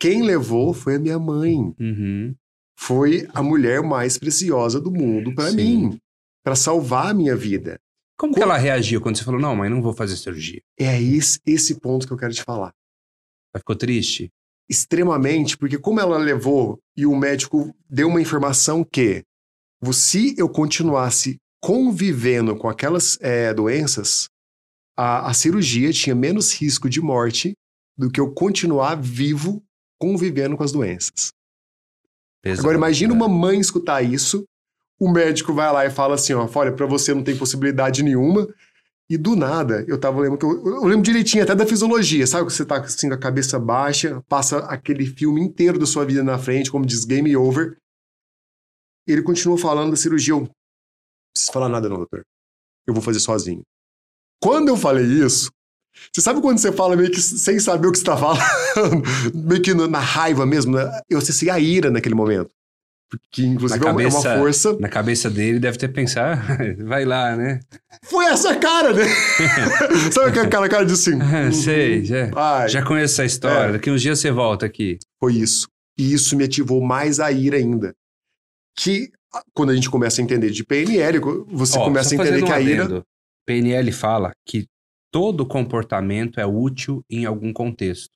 Quem levou foi a minha mãe. Uhum. Foi a mulher mais preciosa do mundo pra Sim. mim, Pra salvar a minha vida. Como que ela reagiu quando você falou, não, mãe, não vou fazer cirurgia? É esse, esse ponto que eu quero te falar. Ela ficou triste? Extremamente, porque como ela levou e o médico deu uma informação que se eu continuasse convivendo com aquelas eh, doenças, a, a cirurgia tinha menos risco de morte do que eu continuar vivo convivendo com as doenças. Agora imagina né? uma mãe escutar isso, o médico vai lá e fala assim, ó, olha, pra você não tem possibilidade nenhuma, e do nada, eu tava lembrando que eu, eu lembro direitinho até da fisiologia, sabe que você tá assim com a cabeça baixa, passa aquele filme inteiro da sua vida na frente, como diz game over. Ele continuou falando da cirurgia, eu não preciso falar nada não, doutor. Eu vou fazer sozinho. Quando eu falei isso, você sabe quando você fala meio que sem saber o que você tá falando? (laughs) meio que na raiva mesmo, né? Eu acessei a ira naquele momento. Que inclusive Na é uma- é uma cabeça- força. Na cabeça dele deve ter pensado, (laughs) vai lá, né? Foi essa cara, né? (laughs) Sabe aquela cara de assim? Sei, já, Ai, já conheço essa história. É. Daqui uns dias você volta aqui. Foi isso. E isso me ativou mais a ira ainda. Que ah, quando a gente começa a entender de PNL, você Ó, começa a entender que um a ira. PNL fala que todo comportamento é útil em algum contexto.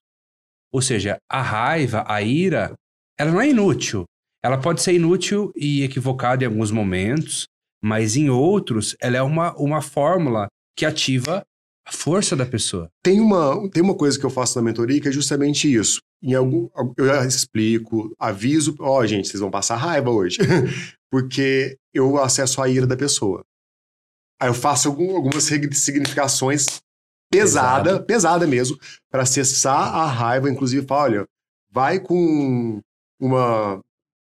Ou seja, a raiva, a ira, ela não é inútil. Ela pode ser inútil e equivocada em alguns momentos, mas em outros, ela é uma, uma fórmula que ativa a força da pessoa. Tem uma, tem uma coisa que eu faço na mentoria que é justamente isso. Em algum, eu explico, aviso, ó, gente, vocês vão passar raiva hoje. (laughs) Porque eu acesso a ira da pessoa. Aí eu faço algum- algumas significações pesada, Pesado. pesada mesmo, para acessar a raiva, inclusive fala, olha, vai com uma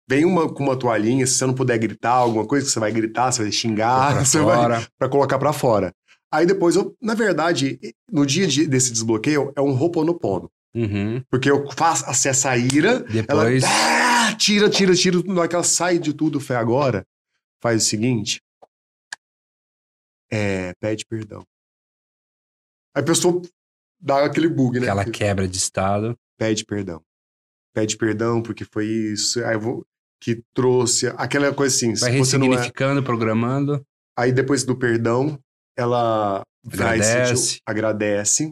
vem uma com uma toalhinha, se você não puder gritar alguma coisa que você vai gritar, você vai xingar, pra (laughs) você vai fora. para colocar para fora. Aí depois eu, na verdade, no dia de- desse desbloqueio é um roponopono, Uhum. porque eu faço acesso a ira, ela Depois, ah, tira, tira, tira, na hora que ela sai de tudo, foi agora, faz o seguinte, é, pede perdão. Aí a pessoa dá aquele bug, né? aquela quebra de estado. pede perdão. Pede perdão porque foi isso, aí eu vou, que trouxe aquela coisa assim. Vai se você não é, ressignificando, programando. aí depois do perdão, ela Agradece. agradece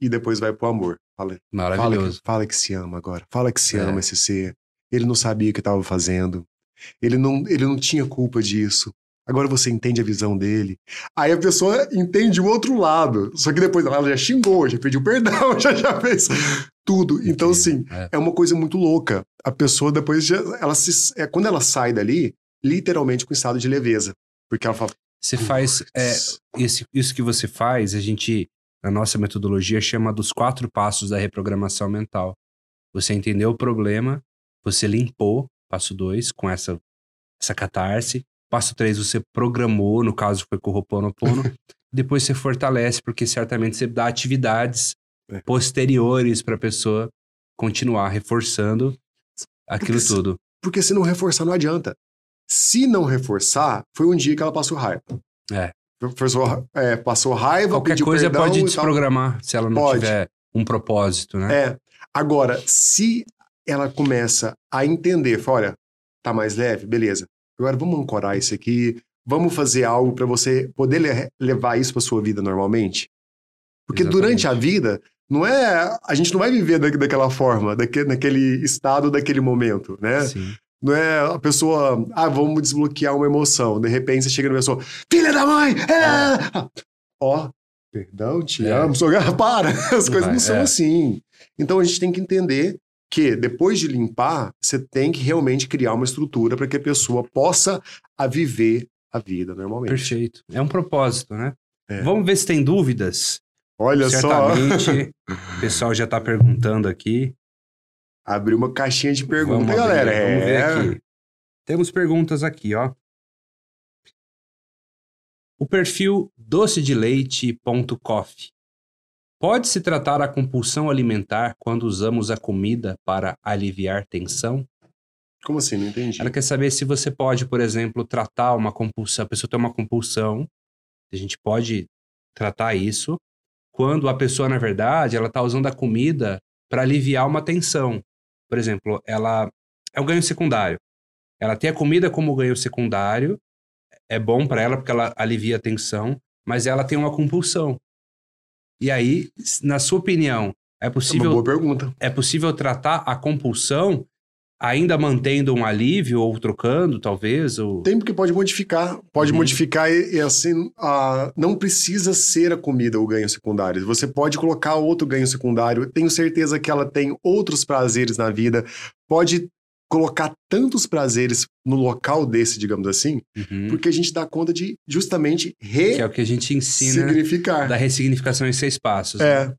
e depois vai pro amor. Fala, fala, que, Maravilhoso. fala que se ama agora. Fala que se É. ama esse ser. Ele não sabia o que estava fazendo. Ele não, ele não tinha culpa disso. Agora você entende a visão dele. Aí a pessoa entende o outro lado. Só que depois ela já xingou, já pediu perdão, (laughs) já, já fez tudo. Então, assim, É. é uma coisa muito louca. A pessoa depois já, ela se, é, quando ela sai dali, literalmente com estado de leveza, porque ela fala, Você faz. é, "Putz, esse, isso que você faz, a gente, na nossa metodologia, chama dos quatro passos da reprogramação mental. Você entendeu o problema, você limpou, passo dois, com essa, essa catarse. Passo três, você programou, no caso foi com o Ho'oponopono. (laughs) Depois você fortalece, porque certamente você dá atividades É. posteriores para a pessoa continuar reforçando aquilo Porque se- tudo. porque se não reforçar não adianta. Se não reforçar, foi um dia que ela passou raiva. É. Passou, é, passou raiva, Qualquer coisa pode desprogramar se ela não Pode. tiver um propósito, né? É. Agora, se ela começa a entender, fala, olha, tá mais leve, beleza. Agora vamos ancorar isso aqui, vamos fazer algo para você poder le- levar isso para sua vida normalmente. Porque Exatamente. durante a vida, não é, a gente não vai viver da, daquela forma, daquele, naquele estado, daquele momento, né? Sim. Não é a pessoa, ah, vamos desbloquear uma emoção. De repente você chega na pessoa, filha da mãe! É! Ó, perdão, te É. amo, sou... (laughs) para! As coisas vai, não são é. assim. Então a gente tem que entender que depois de limpar, você tem que realmente criar uma estrutura para que a pessoa possa a viver a vida normalmente. Perfeito. É um propósito, né? É. Vamos ver se tem dúvidas. Olha só, Certamente. (laughs) o pessoal já está perguntando aqui. abriu uma caixinha de perguntas, Vamos abrir, galera. Vamos é... ver aqui. Temos perguntas aqui, ó. O perfil docedeleite.coffee. Pode se tratar a compulsão alimentar quando usamos a comida para aliviar tensão? Como assim? Não entendi. Ela quer saber se você pode, por exemplo, tratar uma compulsão. A pessoa tem uma compulsão, a gente pode tratar isso quando a pessoa, na verdade, ela está usando a comida para aliviar uma tensão. Por exemplo, ela é um ganho secundário. Ela tem a comida como ganho secundário, é bom para ela porque ela alivia a tensão, mas ela tem uma compulsão. E aí, na sua opinião, é É uma possível boa pergunta. é possível tratar a compulsão ainda mantendo um alívio ou trocando, talvez? Ou... Tem porque pode modificar. Pode Uhum. modificar e, e assim, ah, não precisa ser a comida o ganho secundário. Você pode colocar outro ganho secundário. Tenho certeza que ela tem outros prazeres na vida. Pode colocar tantos prazeres no local desse, digamos assim, Uhum. porque a gente dá conta de justamente Que é o que a gente ensina ressignificar. da ressignificação em seis passos. né? É,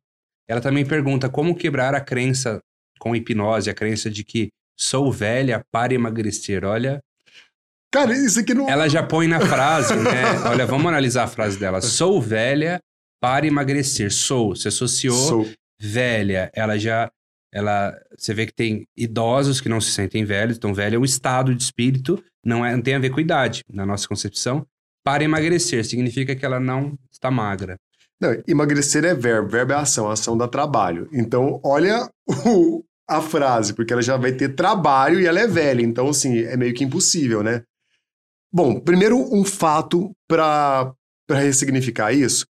Ela também pergunta como quebrar a crença com hipnose, a crença de que sou velha para emagrecer. Olha, cara, isso aqui não. ela já põe na frase, né? (laughs) Olha, vamos analisar a frase dela. Sou velha para emagrecer. Sou, se associou Sou. velha, ela já. Ela, você vê que tem idosos que não se sentem velhos, então velho é um estado de espírito, não, é, não tem a ver com idade, na nossa concepção. Para emagrecer, significa que ela não está magra. Não, emagrecer é verbo, verbo é ação, ação dá trabalho. Então, olha o- a frase, porque ela já vai ter trabalho e ela é velha. Então, assim, é meio que impossível, né? Bom, primeiro um fato para ressignificar isso: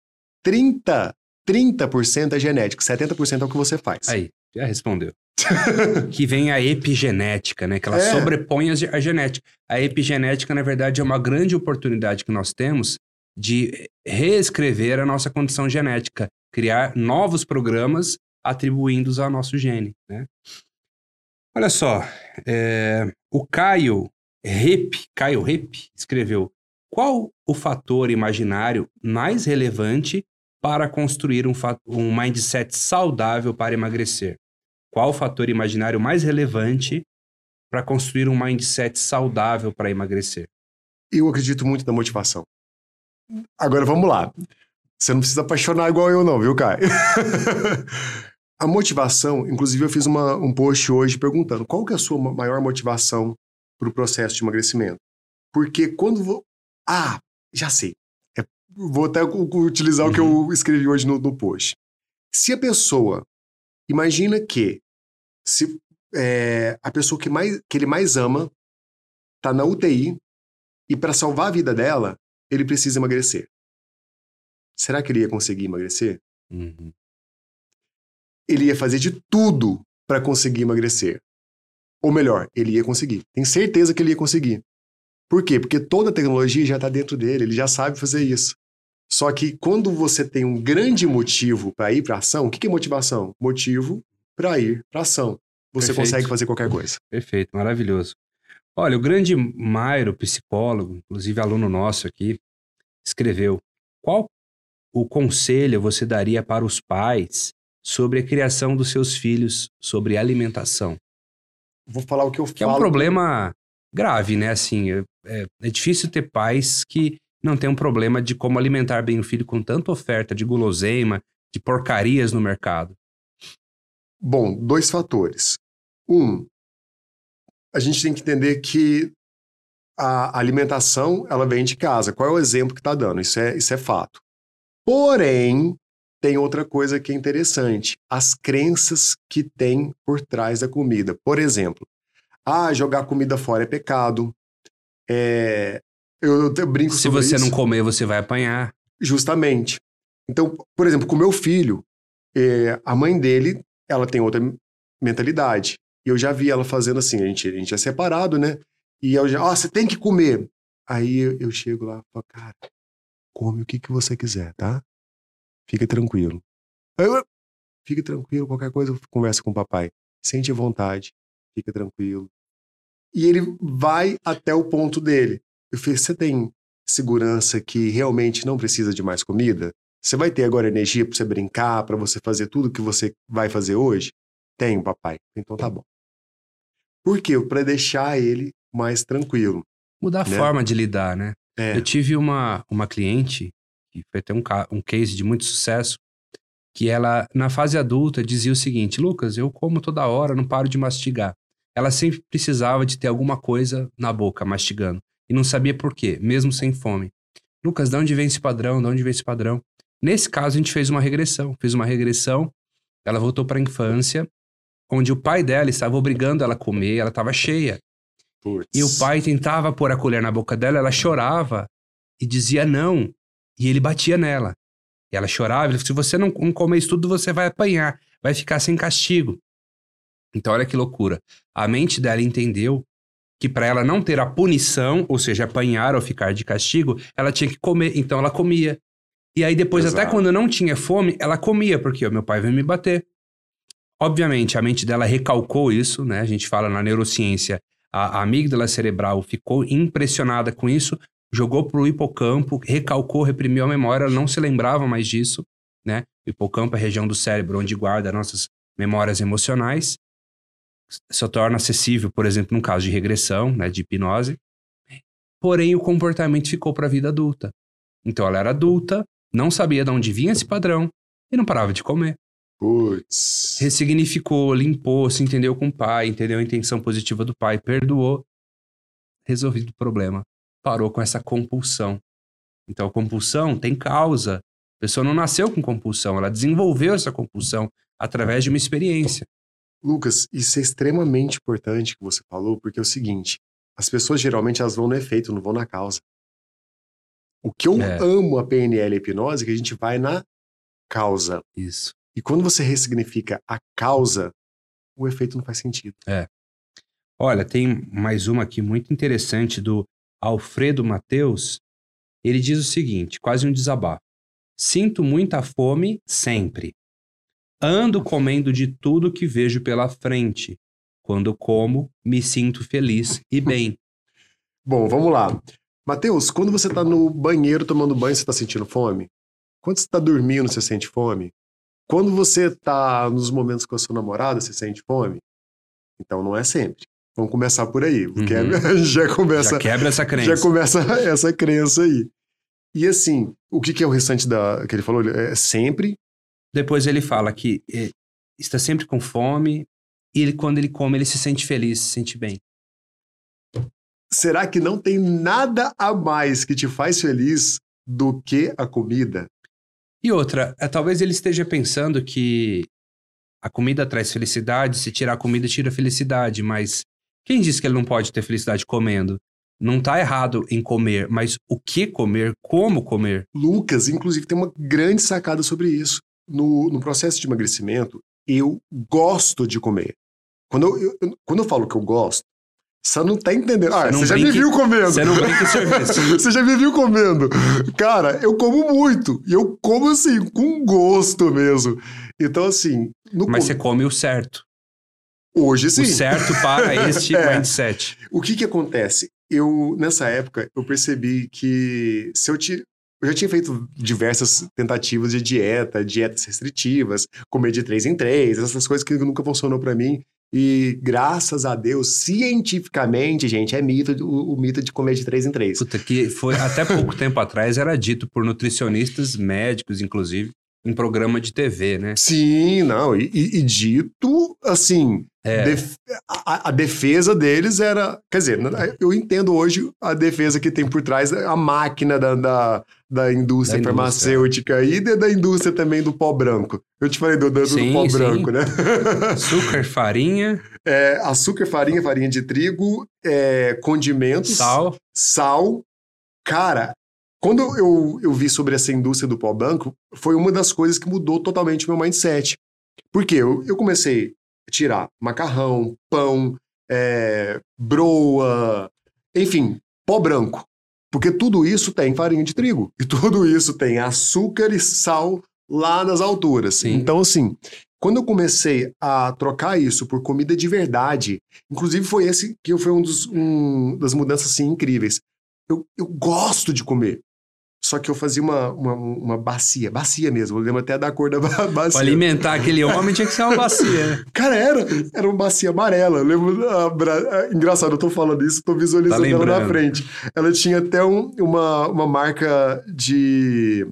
30, 30% é genético, 70% é o que você faz. Aí, já respondeu. (laughs) que vem a epigenética, né? Que ela É. sobrepõe a, ge- a genética. A epigenética, na verdade, é uma grande oportunidade que nós temos de reescrever a nossa condição genética, criar novos programas atribuindo-os ao nosso gene, né? Olha só, é, o Caio Rep, Caio Rep, escreveu qual o fator imaginário mais relevante para construir um, um mindset saudável para emagrecer? Qual o fator imaginário mais relevante para construir um mindset saudável para emagrecer? Eu acredito muito na motivação. Agora vamos lá. Você não precisa apaixonar igual eu, não, viu, Caio? (laughs) a motivação, inclusive, eu fiz uma- um post hoje perguntando qual que é a sua ma- maior motivação para o processo de emagrecimento. Porque quando. vo- Ah, já sei. É- vou até utilizar o que eu escrevi hoje no, no post. Se a pessoa imagina que se é, a pessoa que, mais, que ele mais ama tá na UTI e para salvar a vida dela, ele precisa emagrecer. Será que ele ia conseguir emagrecer? Uhum. Ele ia fazer de tudo para conseguir emagrecer. Ou melhor, ele ia conseguir. Tem certeza que ele ia conseguir. Por quê? Porque toda a tecnologia já está dentro dele, ele já sabe fazer isso. Só que quando você tem um grande motivo para ir para ação, o que, que é motivação? Motivo para ir para ação. Você Perfeito. consegue fazer qualquer coisa. Perfeito, maravilhoso. Olha, o grande Mairo, psicólogo, inclusive aluno nosso aqui, escreveu: qual o conselho você daria para os pais sobre a criação dos seus filhos, sobre alimentação? Vou falar o que eu Que é falo. um problema grave, né? Assim, é, é- é difícil ter pais que não têm um problema de como alimentar bem o filho com tanta oferta de guloseima, de porcarias no mercado. Bom, dois fatores. Um, a gente tem que entender que a alimentação ela vem de casa. Qual é o exemplo que está dando? Isso é, isso é fato. Porém, tem outra coisa que é interessante: as crenças que tem por trás da comida. Por exemplo, ah, jogar comida fora é pecado. É, eu, eu brinco Se você isso. não comer, você vai apanhar. Justamente. Então, por exemplo, com meu filho, eh, a mãe dele, ela tem outra mentalidade. E eu já vi ela fazendo assim, a gente, a gente é separado, né? E eu já, ó, você tem que comer. Aí eu, chego lá e falo, cara, come o que, que você quiser, tá? Fica tranquilo. Eu, fica tranquilo, qualquer coisa, conversa com o papai. Sente vontade, fica tranquilo. E ele vai até o ponto dele. Eu falei, você tem segurança que realmente não precisa de mais comida? Você vai ter agora energia para você brincar, para você fazer tudo que você vai fazer hoje? Tenho, papai. Então tá bom. Por quê? Para deixar ele mais tranquilo. Mudar a Né? forma de lidar, né? É, Eu tive uma, uma cliente, que foi até um, um case de muito sucesso, que ela, na fase adulta, dizia o seguinte: Lucas, eu como toda hora, não paro de mastigar. Ela sempre precisava de ter alguma coisa na boca, mastigando. E não sabia por quê, mesmo sem fome. Lucas, de onde vem esse padrão? De onde vem esse padrão? Nesse caso, a gente fez uma regressão. Fez uma regressão, ela voltou para a infância, onde o pai dela estava obrigando ela a comer, ela estava cheia. putz. E o pai tentava pôr a colher na boca dela, ela chorava e dizia não. E ele batia nela. E ela chorava, ele falou, se você não, não comer isso tudo, você vai apanhar, vai ficar sem castigo. Então olha que loucura. A mente dela entendeu que para ela não ter a punição, ou seja, apanhar ou ficar de castigo, ela tinha que comer. Então ela comia. E aí depois, até Exato. quando não tinha fome, ela comia, porque o meu pai veio me bater. Obviamente, a mente dela recalcou isso, né? A gente fala na neurociência, a, a amígdala cerebral ficou impressionada com isso, jogou pro hipocampo, recalcou, reprimiu a memória, ela não se lembrava mais disso, né? O hipocampo é a região do cérebro onde guarda nossas memórias emocionais. Se torna acessível, por exemplo, num caso de regressão, né, de hipnose. Porém, o comportamento ficou para a vida adulta. Então, ela era adulta, não sabia de onde vinha esse padrão e não parava de comer. Putz. Ressignificou, limpou, se entendeu com o pai, entendeu a intenção positiva do pai, perdoou. Resolvido o problema. Parou com essa compulsão. Então, a compulsão tem causa. A pessoa não nasceu com compulsão, ela desenvolveu essa compulsão através de uma experiência. Lucas, isso é extremamente importante que você falou, porque é o seguinte: as pessoas geralmente elas vão no efeito, não vão na causa. O que eu É. amo a PNL e a hipnose é que a gente vai na causa. Isso. E quando você ressignifica a causa, o efeito não faz sentido. Olha, tem mais uma aqui muito interessante do Alfredo Mateus. Ele diz o seguinte, quase um desabafo. Sinto muita fome sempre. Ando comendo de tudo que vejo pela frente. Quando como, me sinto feliz e bem. (laughs) Bom, vamos lá. Matheus, quando você tá no banheiro tomando banho, você tá sentindo fome? Quando você tá dormindo, você sente fome? Quando você tá nos momentos com a sua namorada, você sente fome? Então não é sempre. Vamos começar por aí, porque Uhum. (laughs) já começa Já quebra essa crença. já começa (laughs) essa crença aí. E assim, o que, que é o restante da que ele falou? É sempre. Depois ele fala que eh, está sempre com fome e ele, quando ele come, ele se sente feliz, se sente bem. Será que não tem nada a mais que te faz feliz do que a comida? E outra, é, talvez ele esteja pensando que a comida traz felicidade, se tirar a comida, tira a felicidade, mas quem disse que ele não pode ter felicidade comendo? Não tá errado em comer, mas o que comer, como comer? Lucas, inclusive, tem uma grande sacada sobre isso. No, no processo de emagrecimento, eu gosto de comer. Quando eu, eu- quando eu falo que eu gosto, você não tá entendendo. Ah, Você já me viu comendo. Você não brinca serviço. (laughs) Você já me viu comendo. Cara, eu como muito. E eu como assim, com gosto mesmo. Então, assim, Mas com- você come o certo. hoje sim. O certo para (laughs) este É. mindset. O que que acontece? Eu, nessa época, eu percebi que se eu ti- Eu já tinha feito diversas tentativas de dieta, dietas restritivas, comer de três em três, essas coisas que nunca funcionou pra mim. E graças a Deus, cientificamente, gente, é mito o, o mito de comer de três em três. Puta, que foi até pouco tempo atrás era dito por nutricionistas médicos, inclusive, em programa de TV, né? Sim, não, e, e- e dito assim, É. def- a, a defesa deles era. Quer dizer, eu entendo hoje a defesa que tem por trás a máquina da, da, da indústria Da indústria. farmacêutica e da, indústria também do pó branco. Eu te falei do, do, do Sim, pó sim. branco, né? Açúcar, farinha, É, açúcar, farinha, farinha de trigo, é, condimentos, sal. sal. Cara, quando eu, eu vi sobre essa indústria do pó branco, foi uma das coisas que mudou totalmente o meu mindset. Porque eu, eu comecei tirar macarrão, pão, é, broa, enfim, pó branco. Porque tudo isso tem farinha de trigo. E tudo isso tem açúcar e sal lá nas alturas. Sim. Então, assim, quando eu comecei a trocar isso por comida de verdade, inclusive foi esse que foi um, dos, um das mudanças assim, incríveis. Eu, eu gosto de comer. Só que eu fazia uma, uma, uma bacia, bacia mesmo. Eu lembro até da cor da ba- (laughs) Pra bacia. alimentar aquele homem tinha que ser uma bacia, né? (laughs) Cara, era, era uma bacia amarela. Eu lembro. a bra- a- engraçado, eu tô falando isso, tô visualizando Tá ela na frente. Ela tinha até um- uma, uma marca de,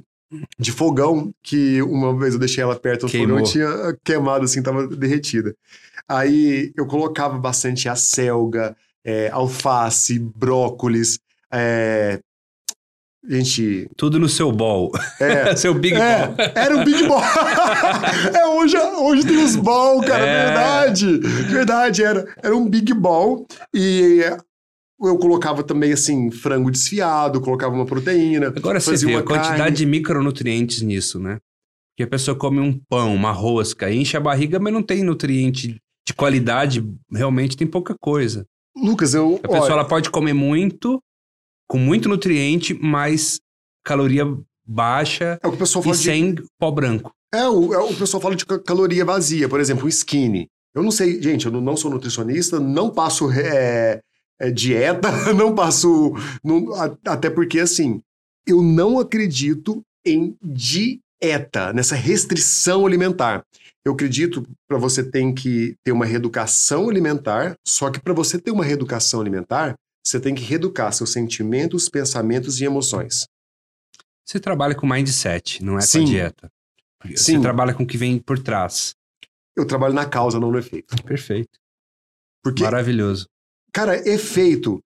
de fogão, que uma vez eu deixei ela perto do Queimou. fogão e tinha queimado, assim, tava derretida. Aí eu colocava bastante acelga, é, alface, brócolis. É, gente, Tudo no seu bol. é, (laughs) seu big ball. é, era o Big Ball. (laughs) é, hoje, hoje tem os ball, cara, É. verdade. Verdade, era, era um Big Ball. E eu colocava também, assim, frango desfiado, colocava uma proteína. Agora você fazia vê a uma quantidade carne. de micronutrientes nisso, né? Que a pessoa come um pão, uma rosca, enche a barriga, mas não tem nutriente de qualidade, realmente tem pouca coisa. Lucas, eu. A pessoa olha, ela pode comer muito, com muito nutriente, mas caloria baixa é o que o pessoal e fala de. sem pó branco. É o, é o pessoal fala de ca- caloria vazia, por exemplo, o skinny. Eu não sei, gente, eu não- sou nutricionista, não passo é, é, dieta, (laughs) não passo. não- até porque, assim, eu não acredito em dieta, nessa restrição alimentar. Eu acredito para você tem que ter uma reeducação alimentar, só que para você ter uma reeducação alimentar, você tem que reeducar seus sentimentos, pensamentos e emoções. Você trabalha com mindset, não é com Sim. a dieta. Você Sim. trabalha com o que vem por trás. Eu trabalho na causa, não no efeito. Perfeito. Porque Maravilhoso. Cara, efeito.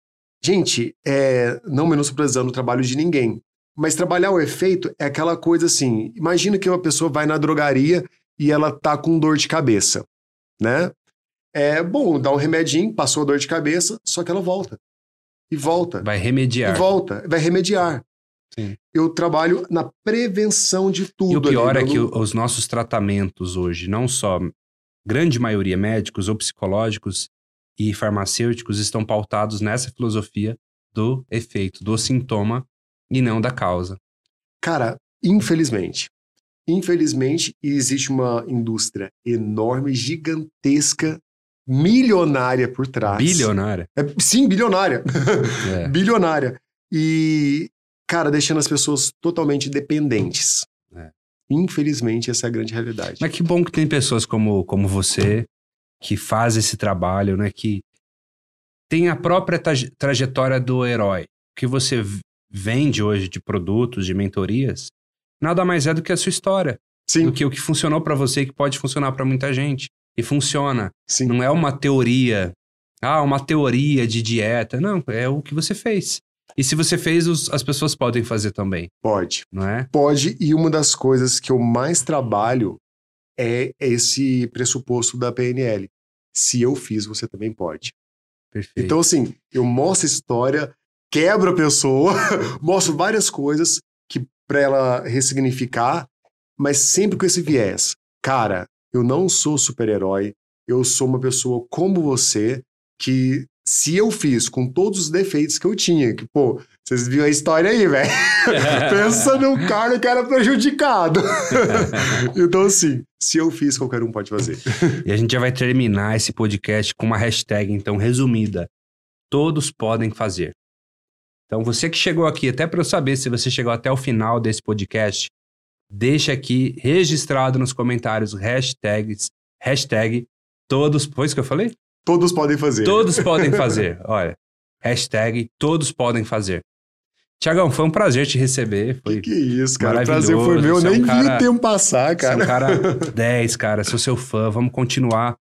Gente, é, não menosprezando o trabalho de ninguém. Mas trabalhar o efeito é aquela coisa assim. Imagina que uma pessoa vai na drogaria e ela tá com dor de cabeça, né? É bom, dá um remedinho, passou a dor de cabeça, só que ela volta. E volta. Vai E remediar. volta. Vai remediar. Sim. Eu trabalho na prevenção de tudo. E o pior ali, é que os nossos tratamentos hoje, não só grande maioria médicos ou psicológicos e farmacêuticos, estão pautados nessa filosofia do efeito, do sintoma e não da causa. Cara, infelizmente, infelizmente existe uma indústria enorme, gigantesca, milionária por trás. Bilionária. É, sim, bilionária. É. (laughs) bilionária. E, cara, deixando as pessoas totalmente dependentes. É. Infelizmente, essa é a grande realidade. Mas que bom que tem pessoas como, como você que faz esse trabalho, né? Que tem a própria traje- trajetória do herói. O que você vende hoje de produtos, de mentorias, nada mais é do que a sua história. Sim, Do que o que funcionou pra você e que pode funcionar pra muita gente. E funciona. sim. Não é uma teoria. Ah, uma teoria de dieta. Não, é o que você fez. E se você fez, os- as pessoas podem fazer também, Pode. não é? Pode, e uma das coisas que eu mais trabalho é esse pressuposto da PNL. Se eu fiz, você também pode. Perfeito. Então, assim, eu mostro a história, quebro a pessoa, (laughs) mostro várias coisas que para ela ressignificar, mas sempre com esse viés. Cara, eu não sou super-herói, eu sou uma pessoa como você, que se eu fiz com todos os defeitos que eu tinha, que, pô, vocês viram a história aí, velho? (laughs) Pensa num cara que era prejudicado. (laughs) então, assim, se eu fiz, qualquer um pode fazer. E a gente já vai terminar esse podcast com uma hashtag, então, resumida. Todos podem fazer. Então, você que chegou aqui, até para eu saber se você chegou até o final desse podcast, deixa aqui registrado nos comentários hashtags, hashtag todos. Foi isso que eu falei? Todos podem fazer. Todos podem (laughs) fazer. Olha, hashtag todos podem fazer. Tiagão, foi um prazer te receber. Foi que, que isso, cara. O prazer foi meu. Eu nem é um cara, vi o tempo passar, cara. Você é um cara 10, (laughs) cara. Sou seu fã. Vamos continuar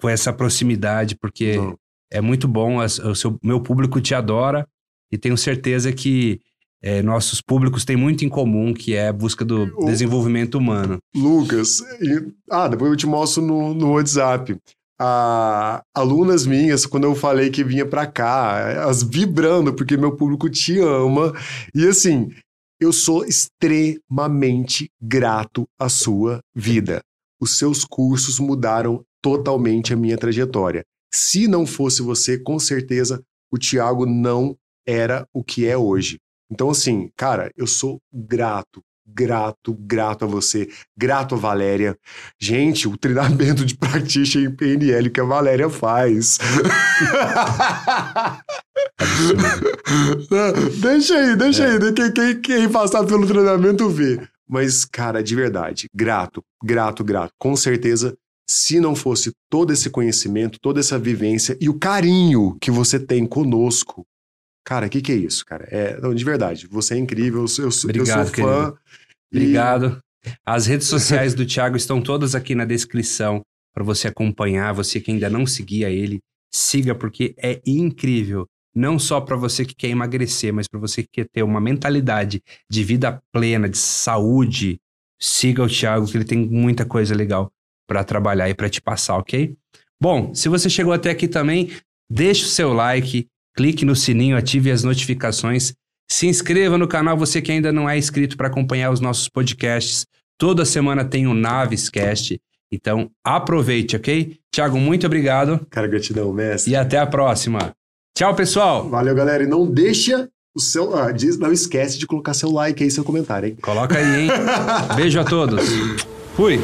com essa proximidade, porque Não. é muito bom. O seu, meu público te adora e tenho certeza que é, nossos públicos têm muito em comum, que é a busca do o... desenvolvimento humano. Lucas, e... ah, depois eu te mostro no, no WhatsApp a, alunas minhas, quando eu falei que vinha para cá, elas vibrando, porque meu público te ama. E assim, eu sou extremamente grato à sua vida. Os seus cursos mudaram totalmente a minha trajetória. Se não fosse você, com certeza o Tiago não era o que é hoje. Então, assim, cara, eu sou grato, grato, grato a você, grato a Valéria. Gente, o treinamento de practitioner em PNL que a Valéria faz. (laughs) deixa aí, deixa é. aí, quem, quem, quem passar pelo treinamento vê. Mas, cara, de verdade, grato, grato, grato. Com certeza, se não fosse todo esse conhecimento, toda essa vivência e o carinho que você tem conosco, Cara, o que, que é isso, cara? É, não, de verdade, você é incrível, eu, eu, Obrigado, eu sou fã. E... Obrigado. As redes sociais do Thiago estão todas aqui na descrição para você acompanhar. Você que ainda não seguia ele, siga porque é incrível. Não só para você que quer emagrecer, mas para você que quer ter uma mentalidade de vida plena, de saúde. Siga o Thiago, que ele tem muita coisa legal para trabalhar e para te passar, ok? Bom, se você chegou até aqui também, deixe o seu like, clique no sininho, ative as notificações. Se inscreva no canal, você que ainda não é inscrito para acompanhar os nossos podcasts. Toda semana tem o um Navescast. Então, aproveite, ok? Tiago, muito obrigado. Cara, gratidão, mestre. E até a próxima. Tchau, pessoal. Valeu, galera. E não deixa o seu. Ah, diz, não esquece de colocar seu like aí, seu comentário, hein? Coloca aí, hein? (laughs) Beijo a todos. Fui.